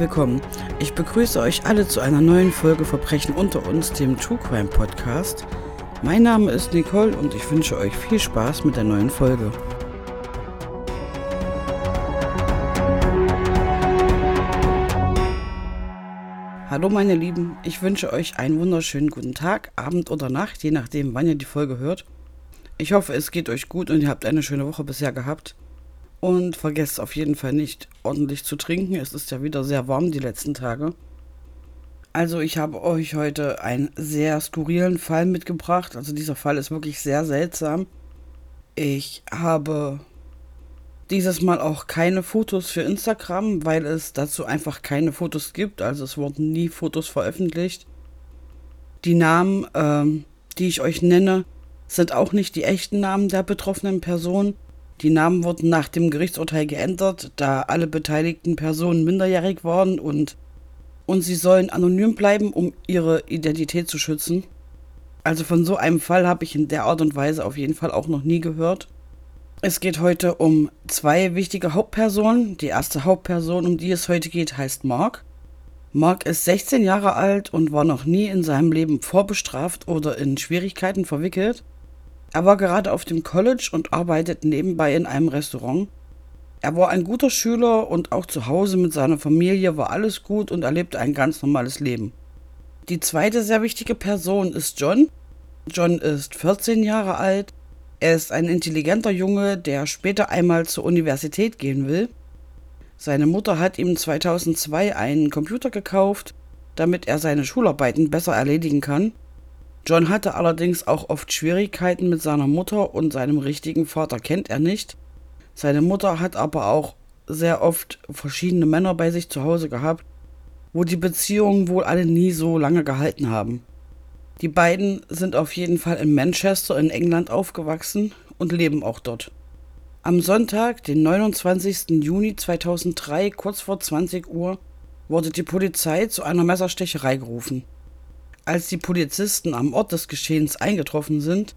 Willkommen. Ich begrüße euch alle zu einer neuen Folge Verbrechen unter uns, dem True Crime Podcast. Mein Name ist Nicole und ich wünsche euch viel Spaß mit der neuen Folge. Hallo meine Lieben, ich wünsche euch einen wunderschönen guten Tag, Abend oder Nacht, je nachdem wann ihr die Folge hört. Ich hoffe, es geht euch gut und ihr habt eine schöne Woche bisher gehabt. Und vergesst auf jeden Fall nicht ordentlich zu trinken. Es ist ja wieder sehr warm die letzten Tage. Also ich habe euch heute einen sehr skurrilen Fall mitgebracht. Also dieser Fall ist wirklich sehr seltsam. Ich habe dieses Mal auch keine Fotos für Instagram, weil es dazu einfach keine Fotos gibt. Also es wurden nie Fotos veröffentlicht. Die Namen, ähm, die ich euch nenne, sind auch nicht die echten Namen der betroffenen Person. Die Namen wurden nach dem Gerichtsurteil geändert, da alle beteiligten Personen minderjährig waren und, und sie sollen anonym bleiben, um ihre Identität zu schützen. Also von so einem Fall habe ich in der Art und Weise auf jeden Fall auch noch nie gehört. Es geht heute um zwei wichtige Hauptpersonen. Die erste Hauptperson, um die es heute geht, heißt Mark. Mark ist 16 Jahre alt und war noch nie in seinem Leben vorbestraft oder in Schwierigkeiten verwickelt. Er war gerade auf dem College und arbeitet nebenbei in einem Restaurant. Er war ein guter Schüler und auch zu Hause mit seiner Familie war alles gut und er lebte ein ganz normales Leben. Die zweite sehr wichtige Person ist John. John ist 14 Jahre alt. Er ist ein intelligenter Junge, der später einmal zur Universität gehen will. Seine Mutter hat ihm 2002 einen Computer gekauft, damit er seine Schularbeiten besser erledigen kann. John hatte allerdings auch oft Schwierigkeiten mit seiner Mutter und seinem richtigen Vater kennt er nicht. Seine Mutter hat aber auch sehr oft verschiedene Männer bei sich zu Hause gehabt, wo die Beziehungen wohl alle nie so lange gehalten haben. Die beiden sind auf jeden Fall in Manchester in England aufgewachsen und leben auch dort. Am Sonntag, den 29. Juni 2003, kurz vor 20 Uhr, wurde die Polizei zu einer Messerstecherei gerufen. Als die Polizisten am Ort des Geschehens eingetroffen sind,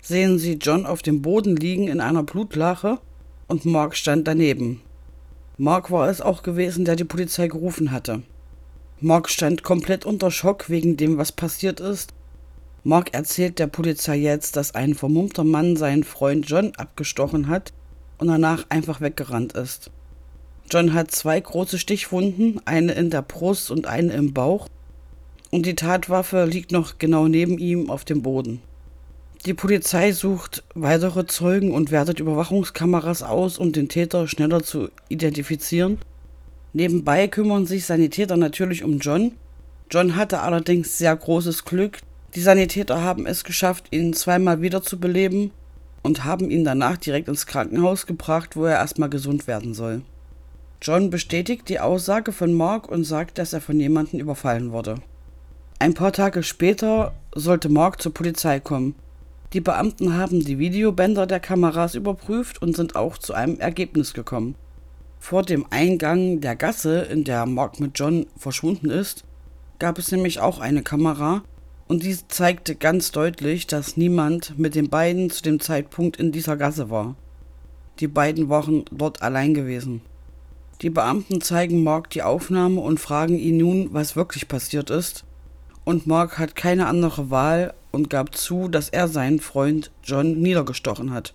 sehen sie John auf dem Boden liegen in einer Blutlache und Mark stand daneben. Mark war es auch gewesen, der die Polizei gerufen hatte. Mark stand komplett unter Schock wegen dem, was passiert ist. Mark erzählt der Polizei jetzt, dass ein vermummter Mann seinen Freund John abgestochen hat und danach einfach weggerannt ist. John hat zwei große Stichwunden, eine in der Brust und eine im Bauch und die Tatwaffe liegt noch genau neben ihm auf dem Boden. Die Polizei sucht weitere Zeugen und wertet Überwachungskameras aus, um den Täter schneller zu identifizieren. Nebenbei kümmern sich Sanitäter natürlich um John. John hatte allerdings sehr großes Glück. Die Sanitäter haben es geschafft, ihn zweimal wiederzubeleben und haben ihn danach direkt ins Krankenhaus gebracht, wo er erstmal gesund werden soll. John bestätigt die Aussage von Mark und sagt, dass er von jemandem überfallen wurde. Ein paar Tage später sollte Mark zur Polizei kommen. Die Beamten haben die Videobänder der Kameras überprüft und sind auch zu einem Ergebnis gekommen. Vor dem Eingang der Gasse, in der Mark mit John verschwunden ist, gab es nämlich auch eine Kamera und diese zeigte ganz deutlich, dass niemand mit den beiden zu dem Zeitpunkt in dieser Gasse war. Die beiden waren dort allein gewesen. Die Beamten zeigen Mark die Aufnahme und fragen ihn nun, was wirklich passiert ist und Mark hat keine andere Wahl und gab zu, dass er seinen Freund John niedergestochen hat.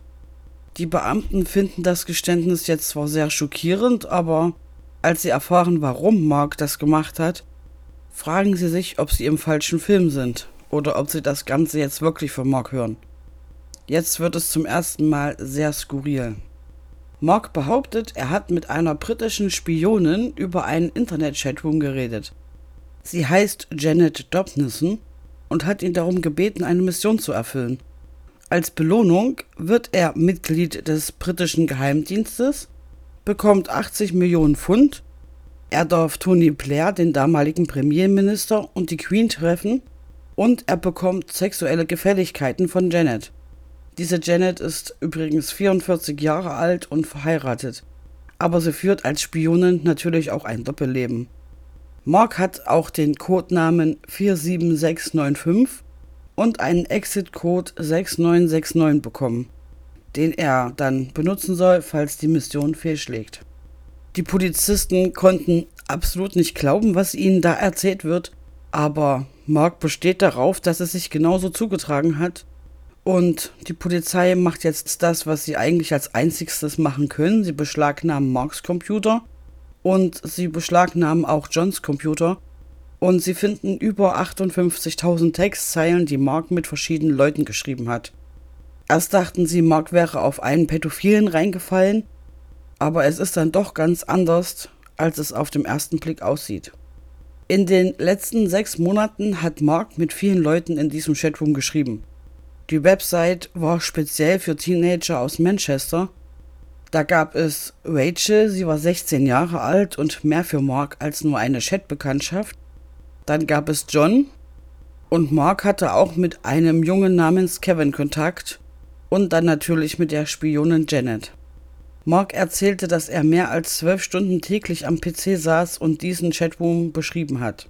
Die Beamten finden das Geständnis jetzt zwar sehr schockierend, aber als sie erfahren, warum Mark das gemacht hat, fragen sie sich, ob sie im falschen Film sind oder ob sie das Ganze jetzt wirklich von Mark hören. Jetzt wird es zum ersten Mal sehr skurril. Mark behauptet, er hat mit einer britischen Spionin über einen Internet-Chatroom geredet. Sie heißt Janet Dobnison und hat ihn darum gebeten, eine Mission zu erfüllen. Als Belohnung wird er Mitglied des britischen Geheimdienstes, bekommt 80 Millionen Pfund Er darf Tony Blair, den damaligen Premierminister, und die Queen treffen und er bekommt sexuelle Gefälligkeiten von Janet. Diese Janet ist übrigens 44 Jahre alt und verheiratet, aber sie führt als Spionin natürlich auch ein Doppelleben. Mark hat auch den Codenamen 47695 und einen Exit-Code 6969 bekommen, den er dann benutzen soll, falls die Mission fehlschlägt. Die Polizisten konnten absolut nicht glauben, was ihnen da erzählt wird, aber Mark besteht darauf, dass es sich genauso zugetragen hat. Und die Polizei macht jetzt das, was sie eigentlich als einzigstes machen können. Sie beschlagnahmen Marks Computer und sie beschlagnahmen auch Johns Computer. Und sie finden über 58.000 Textzeilen, die Mark mit verschiedenen Leuten geschrieben hat. Erst dachten sie, Mark wäre auf einen Pädophilen reingefallen, aber es ist dann doch ganz anders, als es auf dem ersten Blick aussieht. In den letzten sechs Monaten hat Mark mit vielen Leuten in diesem Chatroom geschrieben. Die Website war speziell für Teenager aus Manchester. Da gab es Rachel, sie war 16 Jahre alt und mehr für Mark als nur eine Chatbekanntschaft. Dann gab es John und Mark hatte auch mit einem Jungen namens Kevin Kontakt und dann natürlich mit der Spionin Janet. Mark erzählte, dass er mehr als zwölf Stunden täglich am PC saß und diesen Chatroom beschrieben hat.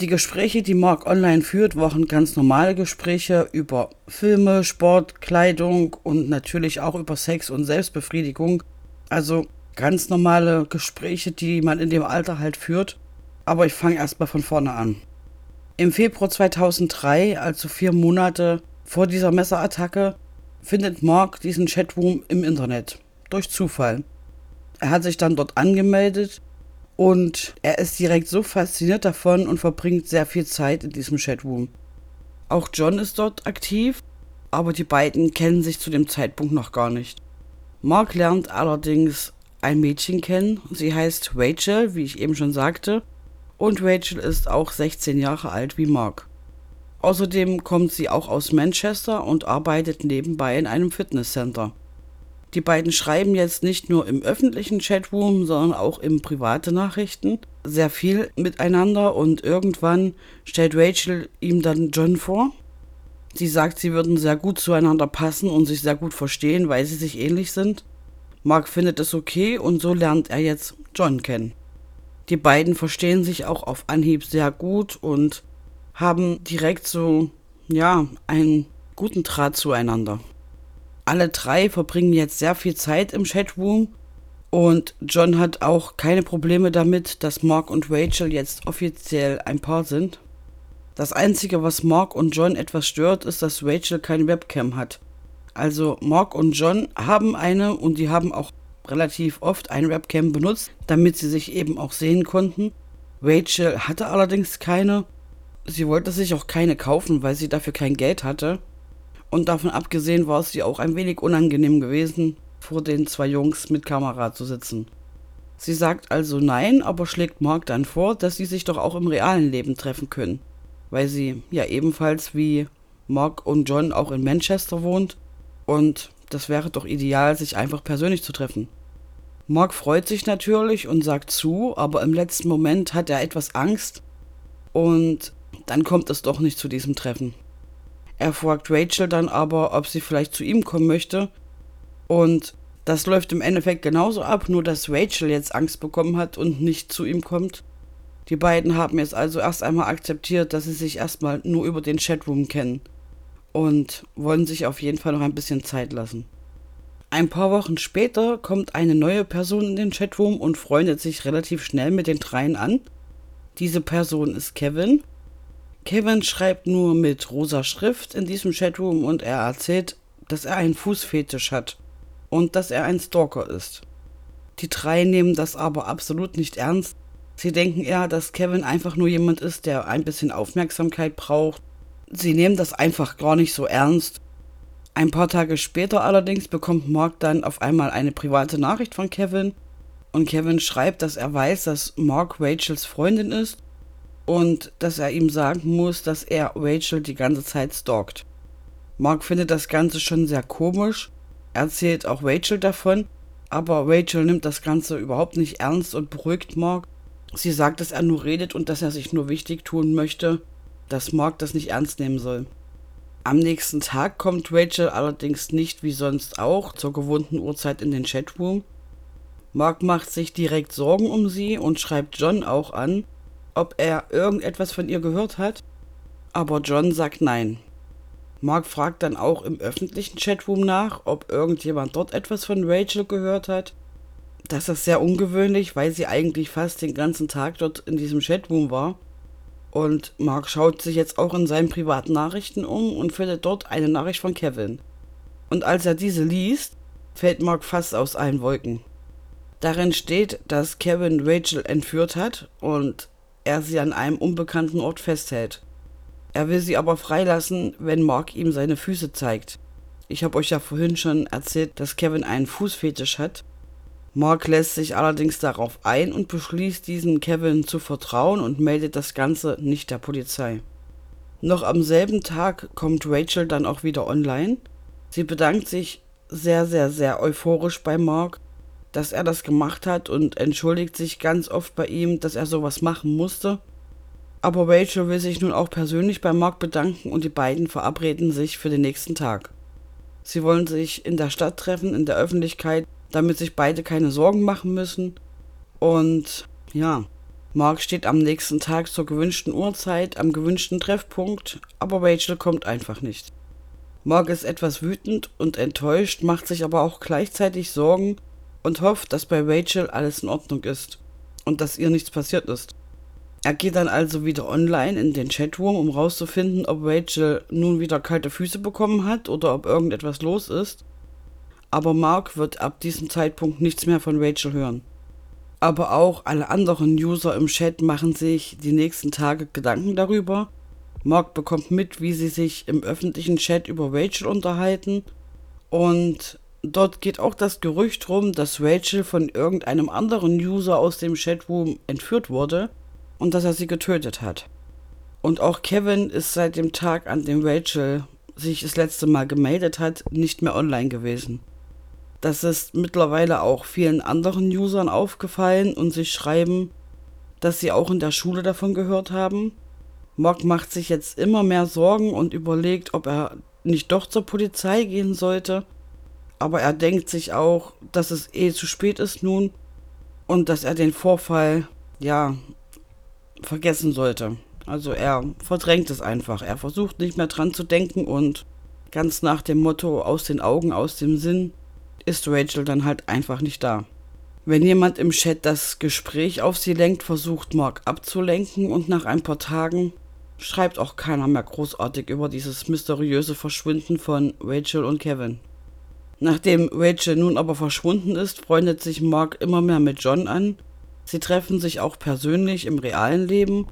Die Gespräche, die Mark online führt, waren ganz normale Gespräche über Filme, Sport, Kleidung und natürlich auch über Sex und Selbstbefriedigung. Also ganz normale Gespräche, die man in dem Alter halt führt. Aber ich fange erstmal von vorne an. Im Februar 2003, also vier Monate vor dieser Messerattacke, findet Mark diesen Chatroom im Internet durch Zufall. Er hat sich dann dort angemeldet und er ist direkt so fasziniert davon und verbringt sehr viel Zeit in diesem Chatroom. Auch John ist dort aktiv, aber die beiden kennen sich zu dem Zeitpunkt noch gar nicht. Mark lernt allerdings ein Mädchen kennen. Sie heißt Rachel, wie ich eben schon sagte, und Rachel ist auch 16 Jahre alt wie Mark. Außerdem kommt sie auch aus Manchester und arbeitet nebenbei in einem Fitnesscenter. Die beiden schreiben jetzt nicht nur im öffentlichen Chatroom, sondern auch im private Nachrichten sehr viel miteinander und irgendwann stellt Rachel ihm dann John vor. Sie sagt, sie würden sehr gut zueinander passen und sich sehr gut verstehen, weil sie sich ähnlich sind. Mark findet es okay und so lernt er jetzt John kennen. Die beiden verstehen sich auch auf Anhieb sehr gut und haben direkt so, ja, einen guten Draht zueinander. Alle drei verbringen jetzt sehr viel Zeit im Chatroom und John hat auch keine Probleme damit, dass Mark und Rachel jetzt offiziell ein Paar sind. Das Einzige, was Mark und John etwas stört, ist, dass Rachel keine Webcam hat. Also Mark und John haben eine und die haben auch relativ oft eine Webcam benutzt, damit sie sich eben auch sehen konnten. Rachel hatte allerdings keine. Sie wollte sich auch keine kaufen, weil sie dafür kein Geld hatte. Und davon abgesehen war es ihr auch ein wenig unangenehm gewesen, vor den zwei Jungs mit Kamera zu sitzen. Sie sagt also nein, aber schlägt Mark dann vor, dass sie sich doch auch im realen Leben treffen können, weil sie ja ebenfalls wie Mark und John auch in Manchester wohnt und das wäre doch ideal, sich einfach persönlich zu treffen. Mark freut sich natürlich und sagt zu, aber im letzten Moment hat er etwas Angst und dann kommt es doch nicht zu diesem Treffen. Er fragt Rachel dann aber, ob sie vielleicht zu ihm kommen möchte. Und das läuft im Endeffekt genauso ab, nur dass Rachel jetzt Angst bekommen hat und nicht zu ihm kommt. Die beiden haben jetzt also erst einmal akzeptiert, dass sie sich erstmal nur über den Chatroom kennen und wollen sich auf jeden Fall noch ein bisschen Zeit lassen. Ein paar Wochen später kommt eine neue Person in den Chatroom und freundet sich relativ schnell mit den dreien an. Diese Person ist Kevin Kevin schreibt nur mit rosa Schrift in diesem Chatroom und er erzählt, dass er einen Fußfetisch hat und dass er ein Stalker ist. Die drei nehmen das aber absolut nicht ernst. Sie denken eher, dass Kevin einfach nur jemand ist, der ein bisschen Aufmerksamkeit braucht. Sie nehmen das einfach gar nicht so ernst. Ein paar Tage später allerdings bekommt Mark dann auf einmal eine private Nachricht von Kevin und Kevin schreibt, dass er weiß, dass Mark Rachels Freundin ist und dass er ihm sagen muss, dass er Rachel die ganze Zeit stalkt. Mark findet das Ganze schon sehr komisch, erzählt auch Rachel davon, aber Rachel nimmt das Ganze überhaupt nicht ernst und beruhigt Mark Sie sagt, dass er nur redet und dass er sich nur wichtig tun möchte, dass Mark das nicht ernst nehmen soll. Am nächsten Tag kommt Rachel allerdings nicht wie sonst auch zur gewohnten Uhrzeit in den Chatroom. Mark macht sich direkt Sorgen um sie und schreibt John auch an, ob er irgendetwas von ihr gehört hat. Aber John sagt nein. Mark fragt dann auch im öffentlichen Chatroom nach, ob irgendjemand dort etwas von Rachel gehört hat. Das ist sehr ungewöhnlich, weil sie eigentlich fast den ganzen Tag dort in diesem Chatroom war. Und Mark schaut sich jetzt auch in seinen privaten Nachrichten um und findet dort eine Nachricht von Kevin. Und als er diese liest, fällt Mark fast aus allen Wolken. Darin steht, dass Kevin Rachel entführt hat und er sie an einem unbekannten Ort festhält. Er will sie aber freilassen, wenn Mark ihm seine Füße zeigt. Ich habe euch ja vorhin schon erzählt, dass Kevin einen Fußfetisch hat Mark lässt sich allerdings darauf ein und beschließt, diesem Kevin zu vertrauen und meldet das Ganze nicht der Polizei. Noch am selben Tag kommt Rachel dann auch wieder online. Sie bedankt sich sehr, sehr, sehr euphorisch bei Mark, dass er das gemacht hat und entschuldigt sich ganz oft bei ihm, dass er sowas machen musste. Aber Rachel will sich nun auch persönlich bei Mark bedanken und die beiden verabreden sich für den nächsten Tag. Sie wollen sich in der Stadt treffen, in der Öffentlichkeit damit sich beide keine Sorgen machen müssen. Und ja, Mark steht am nächsten Tag zur gewünschten Uhrzeit am gewünschten Treffpunkt, aber Rachel kommt einfach nicht. Mark ist etwas wütend und enttäuscht, macht sich aber auch gleichzeitig Sorgen und hofft, dass bei Rachel alles in Ordnung ist und dass ihr nichts passiert ist. Er geht dann also wieder online in den Chatroom, um rauszufinden, ob Rachel nun wieder kalte Füße bekommen hat oder ob irgendetwas los ist aber Mark wird ab diesem Zeitpunkt nichts mehr von Rachel hören. Aber auch alle anderen User im Chat machen sich die nächsten Tage Gedanken darüber. Mark bekommt mit, wie sie sich im öffentlichen Chat über Rachel unterhalten. Und dort geht auch das Gerücht rum, dass Rachel von irgendeinem anderen User aus dem Chatroom entführt wurde und dass er sie getötet hat. Und auch Kevin ist seit dem Tag, an dem Rachel sich das letzte Mal gemeldet hat, nicht mehr online gewesen. Das ist mittlerweile auch vielen anderen Usern aufgefallen und sie schreiben, dass sie auch in der Schule davon gehört haben. Mark macht sich jetzt immer mehr Sorgen und überlegt, ob er nicht doch zur Polizei gehen sollte. Aber er denkt sich auch, dass es eh zu spät ist nun und dass er den Vorfall, ja, vergessen sollte. Also er verdrängt es einfach. Er versucht nicht mehr dran zu denken und ganz nach dem Motto aus den Augen, aus dem Sinn ist Rachel dann halt einfach nicht da. Wenn jemand im Chat das Gespräch auf sie lenkt, versucht Mark abzulenken und nach ein paar Tagen schreibt auch keiner mehr großartig über dieses mysteriöse Verschwinden von Rachel und Kevin. Nachdem Rachel nun aber verschwunden ist, freundet sich Mark immer mehr mit John an. Sie treffen sich auch persönlich im realen Leben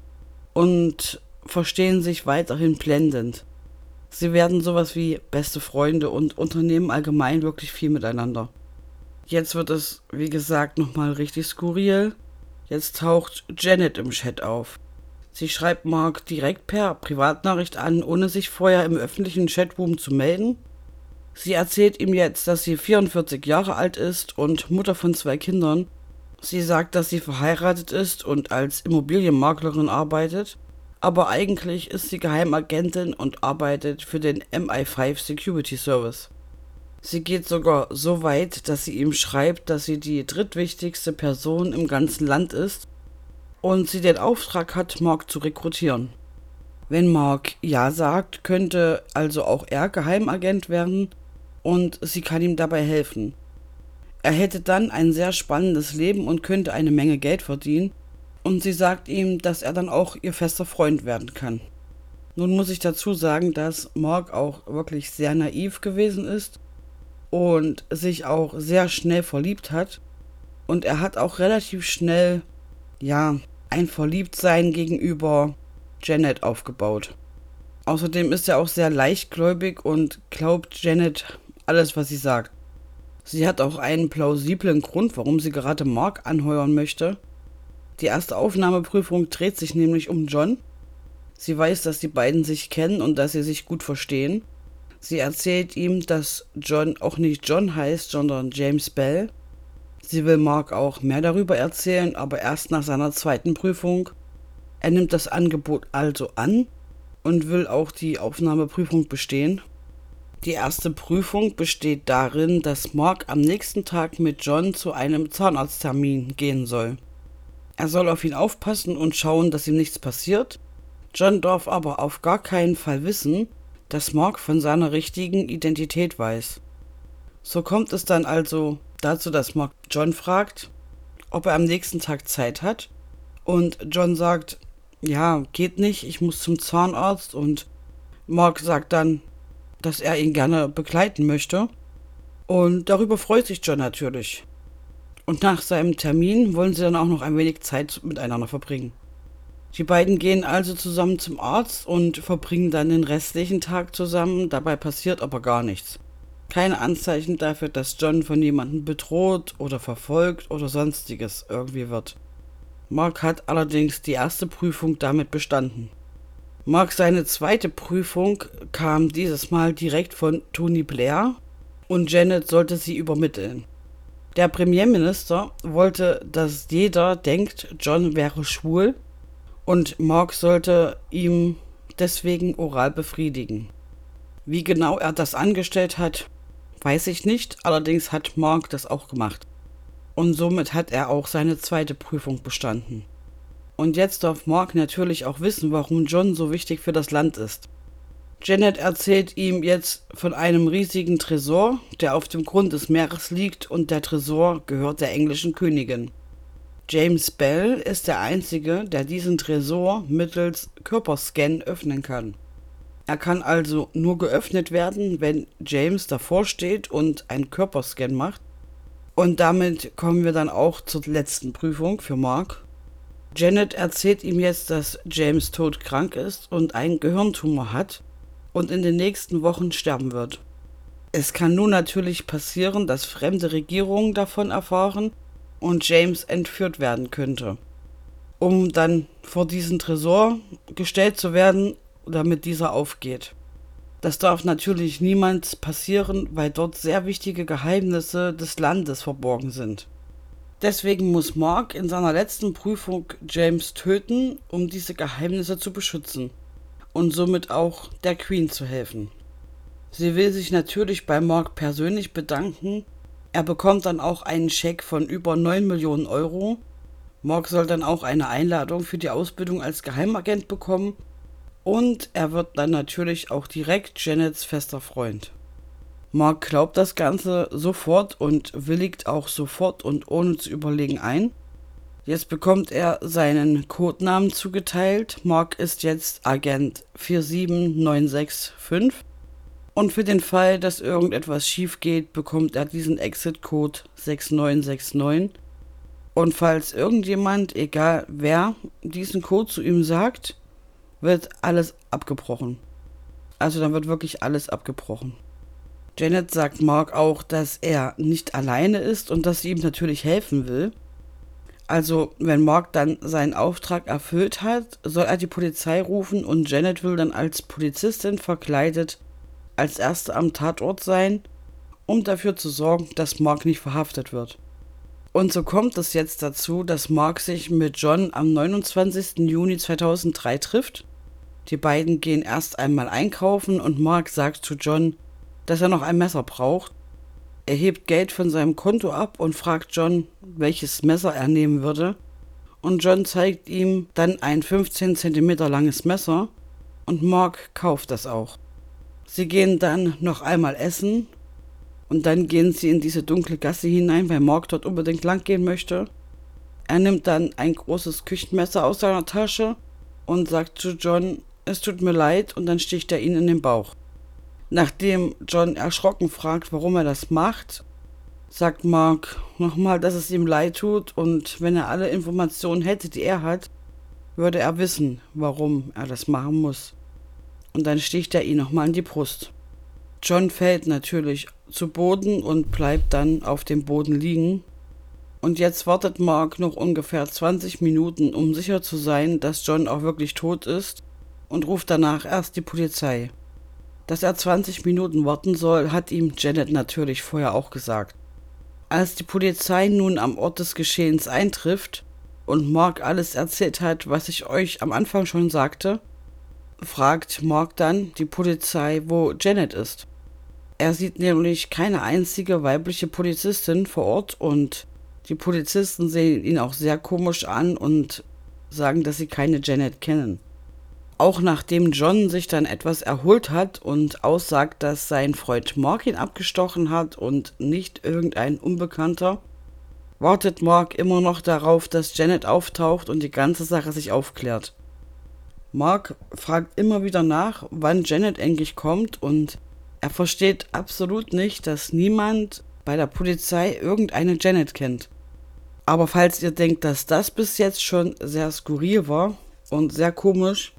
und verstehen sich weiterhin blendend. Sie werden sowas wie beste Freunde und unternehmen allgemein wirklich viel miteinander. Jetzt wird es, wie gesagt, nochmal richtig skurril. Jetzt taucht Janet im Chat auf. Sie schreibt Mark direkt per Privatnachricht an, ohne sich vorher im öffentlichen Chatroom zu melden. Sie erzählt ihm jetzt, dass sie 44 Jahre alt ist und Mutter von zwei Kindern. Sie sagt, dass sie verheiratet ist und als Immobilienmaklerin arbeitet aber eigentlich ist sie Geheimagentin und arbeitet für den MI5 Security Service. Sie geht sogar so weit, dass sie ihm schreibt, dass sie die drittwichtigste Person im ganzen Land ist und sie den Auftrag hat, Mark zu rekrutieren. Wenn Mark Ja sagt, könnte also auch er Geheimagent werden und sie kann ihm dabei helfen. Er hätte dann ein sehr spannendes Leben und könnte eine Menge Geld verdienen und sie sagt ihm, dass er dann auch ihr fester Freund werden kann. Nun muss ich dazu sagen, dass Mark auch wirklich sehr naiv gewesen ist und sich auch sehr schnell verliebt hat. Und er hat auch relativ schnell, ja, ein Verliebtsein gegenüber Janet aufgebaut. Außerdem ist er auch sehr leichtgläubig und glaubt Janet alles, was sie sagt. Sie hat auch einen plausiblen Grund, warum sie gerade Mark anheuern möchte. Die erste Aufnahmeprüfung dreht sich nämlich um John. Sie weiß, dass die beiden sich kennen und dass sie sich gut verstehen. Sie erzählt ihm, dass John auch nicht John heißt, sondern James Bell. Sie will Mark auch mehr darüber erzählen, aber erst nach seiner zweiten Prüfung. Er nimmt das Angebot also an und will auch die Aufnahmeprüfung bestehen. Die erste Prüfung besteht darin, dass Mark am nächsten Tag mit John zu einem Zahnarzttermin gehen soll. Er soll auf ihn aufpassen und schauen, dass ihm nichts passiert. John darf aber auf gar keinen Fall wissen, dass Mark von seiner richtigen Identität weiß. So kommt es dann also dazu, dass Mark John fragt, ob er am nächsten Tag Zeit hat. Und John sagt, ja, geht nicht, ich muss zum Zahnarzt. Und Mark sagt dann, dass er ihn gerne begleiten möchte. Und darüber freut sich John natürlich. Und nach seinem Termin wollen sie dann auch noch ein wenig Zeit miteinander verbringen. Die beiden gehen also zusammen zum Arzt und verbringen dann den restlichen Tag zusammen, dabei passiert aber gar nichts. Keine Anzeichen dafür, dass John von jemandem bedroht oder verfolgt oder sonstiges irgendwie wird. Mark hat allerdings die erste Prüfung damit bestanden. Mark seine zweite Prüfung kam dieses Mal direkt von Tony Blair und Janet sollte sie übermitteln. Der Premierminister wollte, dass jeder denkt, John wäre schwul und Mark sollte ihm deswegen oral befriedigen. Wie genau er das angestellt hat, weiß ich nicht, allerdings hat Mark das auch gemacht. Und somit hat er auch seine zweite Prüfung bestanden. Und jetzt darf Mark natürlich auch wissen, warum John so wichtig für das Land ist. Janet erzählt ihm jetzt von einem riesigen Tresor, der auf dem Grund des Meeres liegt und der Tresor gehört der englischen Königin. James Bell ist der Einzige, der diesen Tresor mittels Körperscan öffnen kann. Er kann also nur geöffnet werden, wenn James davor steht und einen Körperscan macht. Und damit kommen wir dann auch zur letzten Prüfung für Mark. Janet erzählt ihm jetzt, dass James todkrank ist und einen Gehirntumor hat und in den nächsten Wochen sterben wird. Es kann nun natürlich passieren, dass fremde Regierungen davon erfahren und James entführt werden könnte, um dann vor diesen Tresor gestellt zu werden, damit dieser aufgeht. Das darf natürlich niemand passieren, weil dort sehr wichtige Geheimnisse des Landes verborgen sind. Deswegen muss Mark in seiner letzten Prüfung James töten, um diese Geheimnisse zu beschützen und somit auch der Queen zu helfen. Sie will sich natürlich bei Mark persönlich bedanken. Er bekommt dann auch einen Scheck von über 9 Millionen Euro. Mark soll dann auch eine Einladung für die Ausbildung als Geheimagent bekommen und er wird dann natürlich auch direkt Janets fester Freund. Mark glaubt das Ganze sofort und willigt auch sofort und ohne zu überlegen ein. Jetzt bekommt er seinen Codenamen zugeteilt. Mark ist jetzt Agent 47965. Und für den Fall, dass irgendetwas schief geht, bekommt er diesen Exit-Code 6969. Und falls irgendjemand, egal wer, diesen Code zu ihm sagt, wird alles abgebrochen. Also dann wird wirklich alles abgebrochen. Janet sagt Mark auch, dass er nicht alleine ist und dass sie ihm natürlich helfen will. Also, wenn Mark dann seinen Auftrag erfüllt hat, soll er die Polizei rufen und Janet will dann als Polizistin verkleidet als Erste am Tatort sein, um dafür zu sorgen, dass Mark nicht verhaftet wird. Und so kommt es jetzt dazu, dass Mark sich mit John am 29. Juni 2003 trifft. Die beiden gehen erst einmal einkaufen und Mark sagt zu John, dass er noch ein Messer braucht er hebt Geld von seinem Konto ab und fragt John, welches Messer er nehmen würde. Und John zeigt ihm dann ein 15 cm langes Messer und Mark kauft das auch. Sie gehen dann noch einmal essen und dann gehen sie in diese dunkle Gasse hinein, weil Mark dort unbedingt lang gehen möchte. Er nimmt dann ein großes Küchenmesser aus seiner Tasche und sagt zu John, es tut mir leid und dann sticht er ihn in den Bauch. Nachdem John erschrocken fragt, warum er das macht, sagt Mark nochmal, dass es ihm leid tut und wenn er alle Informationen hätte, die er hat, würde er wissen, warum er das machen muss. Und dann sticht er ihn nochmal in die Brust. John fällt natürlich zu Boden und bleibt dann auf dem Boden liegen. Und jetzt wartet Mark noch ungefähr 20 Minuten, um sicher zu sein, dass John auch wirklich tot ist, und ruft danach erst die Polizei. Dass er 20 Minuten warten soll, hat ihm Janet natürlich vorher auch gesagt. Als die Polizei nun am Ort des Geschehens eintrifft und Mark alles erzählt hat, was ich euch am Anfang schon sagte, fragt Mark dann die Polizei, wo Janet ist. Er sieht nämlich keine einzige weibliche Polizistin vor Ort und die Polizisten sehen ihn auch sehr komisch an und sagen, dass sie keine Janet kennen. Auch nachdem John sich dann etwas erholt hat und aussagt, dass sein Freund Mark ihn abgestochen hat und nicht irgendein Unbekannter, wartet Mark immer noch darauf, dass Janet auftaucht und die ganze Sache sich aufklärt. Mark fragt immer wieder nach, wann Janet endlich kommt und er versteht absolut nicht, dass niemand bei der Polizei irgendeine Janet kennt. Aber falls ihr denkt, dass das bis jetzt schon sehr skurril war und sehr komisch,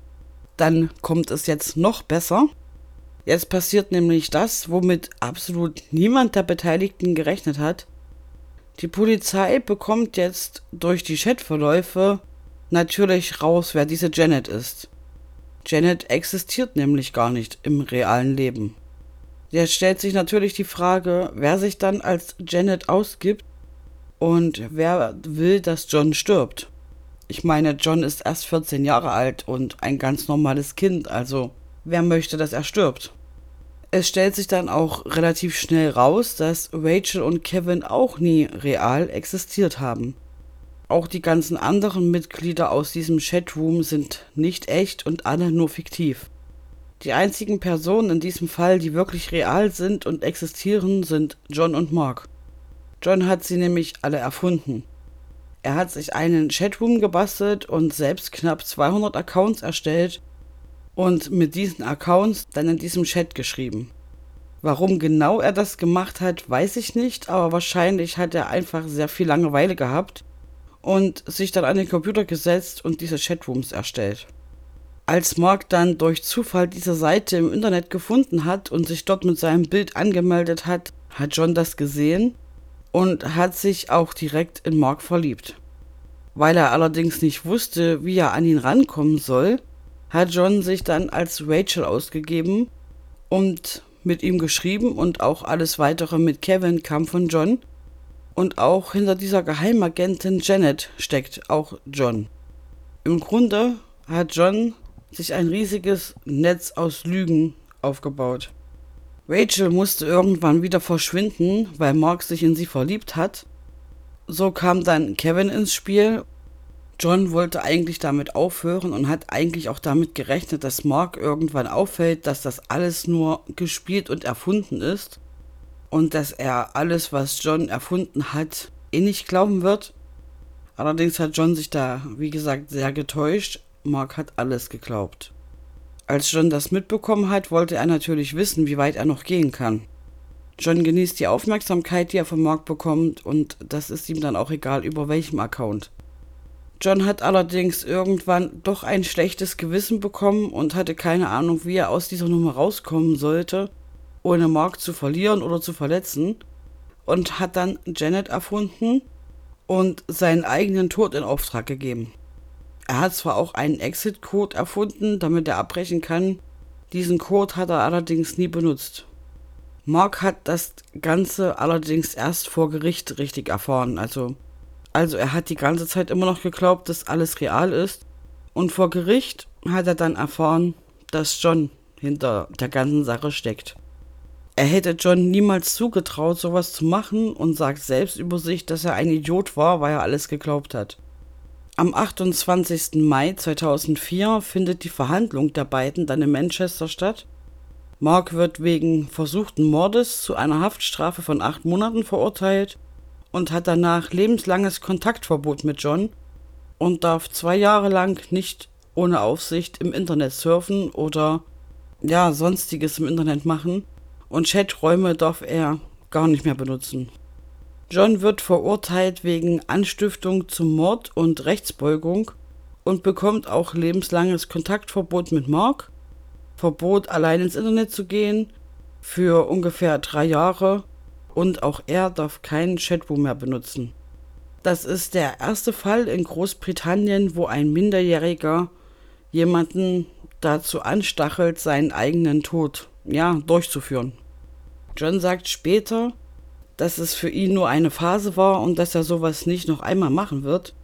dann kommt es jetzt noch besser. Jetzt passiert nämlich das, womit absolut niemand der Beteiligten gerechnet hat. Die Polizei bekommt jetzt durch die Chatverläufe natürlich raus, wer diese Janet ist. Janet existiert nämlich gar nicht im realen Leben. Jetzt stellt sich natürlich die Frage, wer sich dann als Janet ausgibt und wer will, dass John stirbt. Ich meine, John ist erst 14 Jahre alt und ein ganz normales Kind, also wer möchte, dass er stirbt? Es stellt sich dann auch relativ schnell raus, dass Rachel und Kevin auch nie real existiert haben. Auch die ganzen anderen Mitglieder aus diesem Chatroom sind nicht echt und alle nur fiktiv. Die einzigen Personen in diesem Fall, die wirklich real sind und existieren, sind John und Mark. John hat sie nämlich alle erfunden. Er hat sich einen Chatroom gebastelt und selbst knapp 200 Accounts erstellt und mit diesen Accounts dann in diesem Chat geschrieben. Warum genau er das gemacht hat, weiß ich nicht, aber wahrscheinlich hat er einfach sehr viel Langeweile gehabt und sich dann an den Computer gesetzt und diese Chatrooms erstellt. Als Mark dann durch Zufall diese Seite im Internet gefunden hat und sich dort mit seinem Bild angemeldet hat, hat John das gesehen und hat sich auch direkt in Mark verliebt. Weil er allerdings nicht wusste, wie er an ihn rankommen soll, hat John sich dann als Rachel ausgegeben und mit ihm geschrieben und auch alles weitere mit Kevin kam von John. Und auch hinter dieser Geheimagentin Janet steckt auch John. Im Grunde hat John sich ein riesiges Netz aus Lügen aufgebaut. Rachel musste irgendwann wieder verschwinden, weil Mark sich in sie verliebt hat. So kam dann Kevin ins Spiel. John wollte eigentlich damit aufhören und hat eigentlich auch damit gerechnet, dass Mark irgendwann auffällt, dass das alles nur gespielt und erfunden ist und dass er alles, was John erfunden hat, eh nicht glauben wird. Allerdings hat John sich da, wie gesagt, sehr getäuscht. Mark hat alles geglaubt. Als John das mitbekommen hat, wollte er natürlich wissen, wie weit er noch gehen kann. John genießt die Aufmerksamkeit, die er von Mark bekommt, und das ist ihm dann auch egal, über welchem Account. John hat allerdings irgendwann doch ein schlechtes Gewissen bekommen und hatte keine Ahnung, wie er aus dieser Nummer rauskommen sollte, ohne Mark zu verlieren oder zu verletzen, und hat dann Janet erfunden und seinen eigenen Tod in Auftrag gegeben. Er hat zwar auch einen Exit-Code erfunden, damit er abbrechen kann. Diesen Code hat er allerdings nie benutzt. Mark hat das Ganze allerdings erst vor Gericht richtig erfahren. Also, also er hat die ganze Zeit immer noch geglaubt, dass alles real ist. Und vor Gericht hat er dann erfahren, dass John hinter der ganzen Sache steckt. Er hätte John niemals zugetraut, sowas zu machen und sagt selbst über sich, dass er ein Idiot war, weil er alles geglaubt hat. Am 28. Mai 2004 findet die Verhandlung der beiden dann in Manchester statt. Mark wird wegen versuchten Mordes zu einer Haftstrafe von acht Monaten verurteilt und hat danach lebenslanges Kontaktverbot mit John und darf zwei Jahre lang nicht ohne Aufsicht im Internet surfen oder ja, sonstiges im Internet machen und Chaträume darf er gar nicht mehr benutzen. John wird verurteilt wegen Anstiftung zum Mord und Rechtsbeugung und bekommt auch lebenslanges Kontaktverbot mit Mark, Verbot allein ins Internet zu gehen für ungefähr drei Jahre und auch er darf keinen Chatroom mehr benutzen. Das ist der erste Fall in Großbritannien, wo ein Minderjähriger jemanden dazu anstachelt, seinen eigenen Tod ja durchzuführen. John sagt später, dass es für ihn nur eine Phase war und dass er sowas nicht noch einmal machen wird.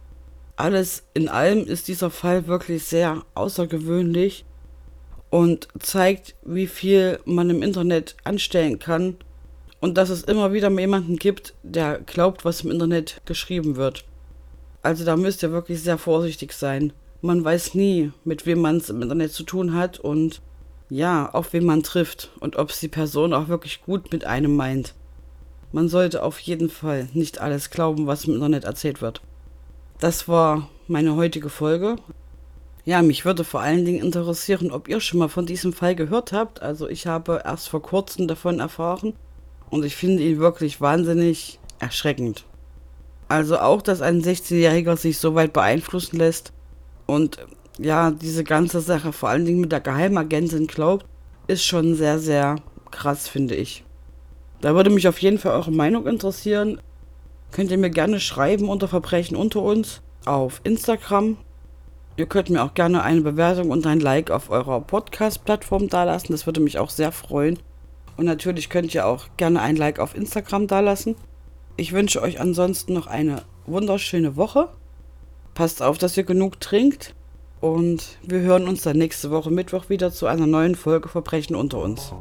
Alles in allem ist dieser Fall wirklich sehr außergewöhnlich und zeigt, wie viel man im Internet anstellen kann und dass es immer wieder jemanden gibt, der glaubt, was im Internet geschrieben wird. Also da müsst ihr wirklich sehr vorsichtig sein. Man weiß nie, mit wem man es im Internet zu tun hat und ja, auf wen man trifft und ob es die Person auch wirklich gut mit einem meint. Man sollte auf jeden Fall nicht alles glauben, was im Internet erzählt wird. Das war meine heutige Folge. Ja, mich würde vor allen Dingen interessieren, ob ihr schon mal von diesem Fall gehört habt. Also ich habe erst vor kurzem davon erfahren und ich finde ihn wirklich wahnsinnig erschreckend. Also auch, dass ein 16-Jähriger sich so weit beeinflussen lässt und ja, diese ganze Sache vor allen Dingen mit der Geheimagentin glaubt, ist schon sehr, sehr krass, finde ich. Da würde mich auf jeden Fall eure Meinung interessieren. Könnt ihr mir gerne schreiben unter Verbrechen unter uns auf Instagram. Ihr könnt mir auch gerne eine Bewertung und ein Like auf eurer Podcast-Plattform dalassen. Das würde mich auch sehr freuen. Und natürlich könnt ihr auch gerne ein Like auf Instagram dalassen. Ich wünsche euch ansonsten noch eine wunderschöne Woche. Passt auf, dass ihr genug trinkt. Und wir hören uns dann nächste Woche Mittwoch wieder zu einer neuen Folge Verbrechen unter uns.